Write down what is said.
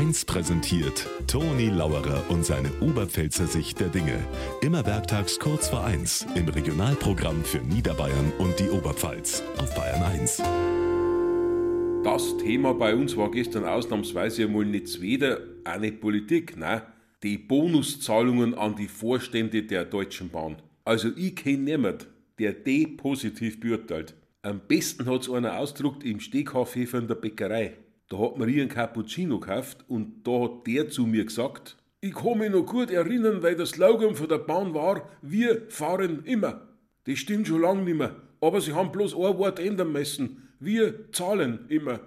1 präsentiert Toni Lauerer und seine Oberpfälzer Sicht der Dinge. Immer werktags kurz vor 1 im Regionalprogramm für Niederbayern und die Oberpfalz auf Bayern 1. Das Thema bei uns war gestern ausnahmsweise einmal nicht weder eine Politik, nein, die Bonuszahlungen an die Vorstände der Deutschen Bahn. Also ich kenne niemand, der die positiv beurteilt. Am besten hat's einer ausgedruckt im Stehkaffee von der Bäckerei. Da hat Maria einen Cappuccino gekauft und da hat der zu mir gesagt, ich kann mich noch gut erinnern, weil der Slogan von der Bahn war, wir fahren immer. Das stimmt schon lange nicht mehr, aber sie haben bloß ein Wort ändern müssen. Wir zahlen immer.